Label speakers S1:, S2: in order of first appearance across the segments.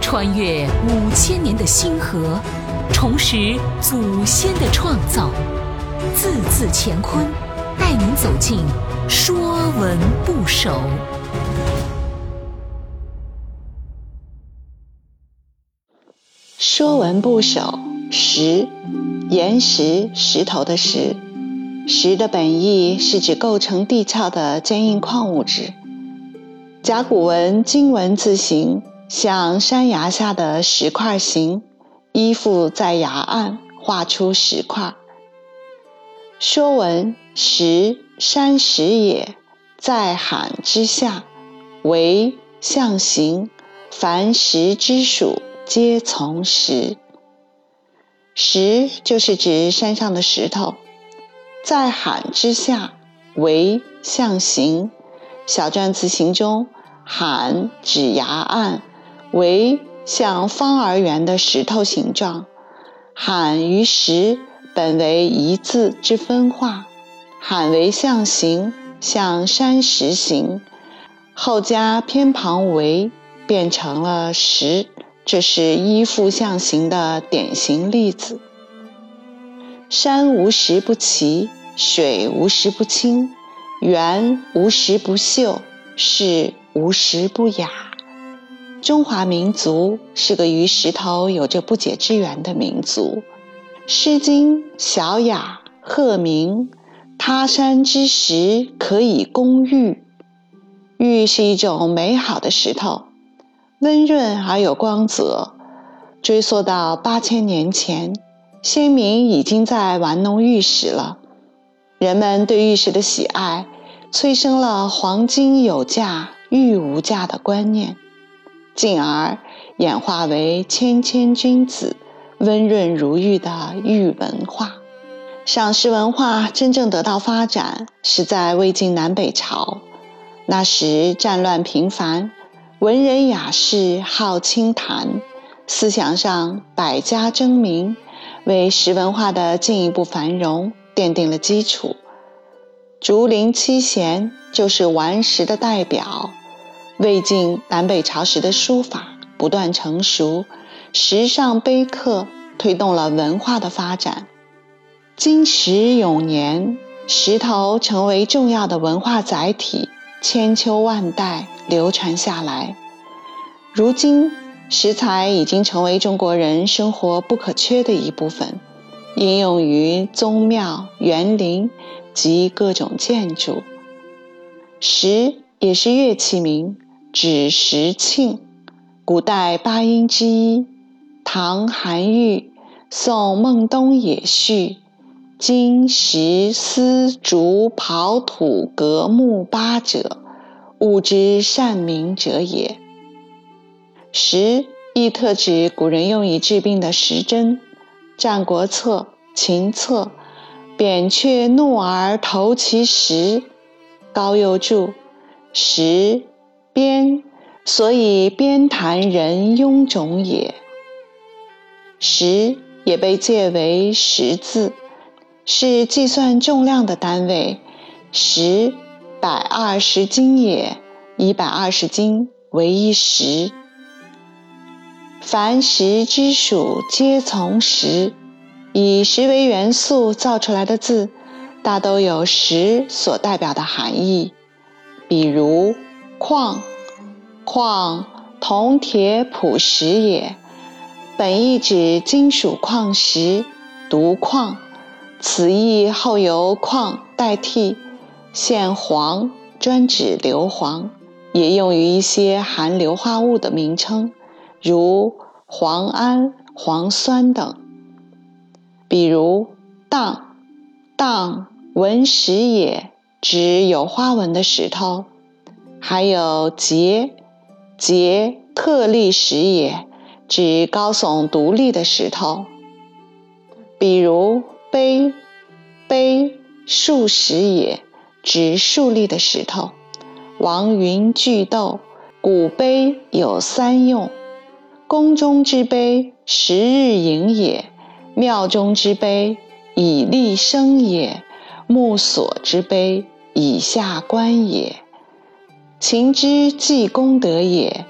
S1: 穿越五千年的星河，重拾祖先的创造，字字乾坤，带您走进《说文不首》。
S2: 《说文不首》石，岩石、石头的石。石的本意是指构成地壳的坚硬矿物质。甲骨文金文字形。像山崖下的石块形，依附在崖岸，画出石块。说文：石，山石也，在罕之下，为象形。凡石之属，皆从石。石就是指山上的石头。在罕之下，为象形。小篆字形中，罕指崖岸。为像方而圆的石头形状，罕与石本为一字之分化，罕为象形，像山石形，后加偏旁为，变成了石，这是依附象形的典型例子。山无石不齐，水无石不清，园无石不秀，是无石不雅。中华民族是个与石头有着不解之缘的民族，《诗经·小雅·鹤鸣》：“他山之石，可以攻玉。”玉是一种美好的石头，温润而有光泽。追溯到八千年前，先民已经在玩弄玉石了。人们对玉石的喜爱，催生了“黄金有价，玉无价”的观念。进而演化为谦谦君子、温润如玉的玉文化。赏石文化真正得到发展是在魏晋南北朝，那时战乱频繁，文人雅士好清谈，思想上百家争鸣，为石文化的进一步繁荣奠定了基础。竹林七贤就是顽石的代表。魏晋南北朝时的书法不断成熟，石上碑刻推动了文化的发展。金石永年，石头成为重要的文化载体，千秋万代流传下来。如今，石材已经成为中国人生活不可缺的一部分，应用于宗庙、园林及各种建筑。石也是乐器名。指石磬，古代八音之一。唐韩愈、宋孟东也序：金石丝竹刨土革木八者，物之善名者也。石亦特指古人用以治病的石针。《战国策·秦策》：扁鹊怒而投其石。高诱注：石。边，所以边谈人臃肿也。石也被借为十字，是计算重量的单位。十百二十斤也，一百二十斤为一石。凡石之属，皆从石。以石为元素造出来的字，大都有石所代表的含义，比如。矿，矿，铜铁璞石也。本意指金属矿石，独矿。此意后由矿代替，现黄，专指硫磺，也用于一些含硫化物的名称，如磺胺、磺酸等。比如荡，荡，纹石也，指有花纹的石头。还有节，节特立石也，指高耸独立的石头。比如碑，碑竖石也，指竖立的石头。王云巨斗，古碑有三用：宫中之碑，十日营也；庙中之碑，以立生也；墓所之碑，以下观也。秦之计功德也，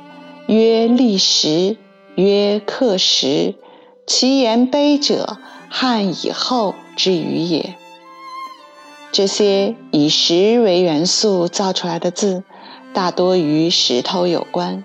S2: 曰立石，曰刻石。其言碑者，汉以后之语也。这些以石为元素造出来的字，大多与石头有关。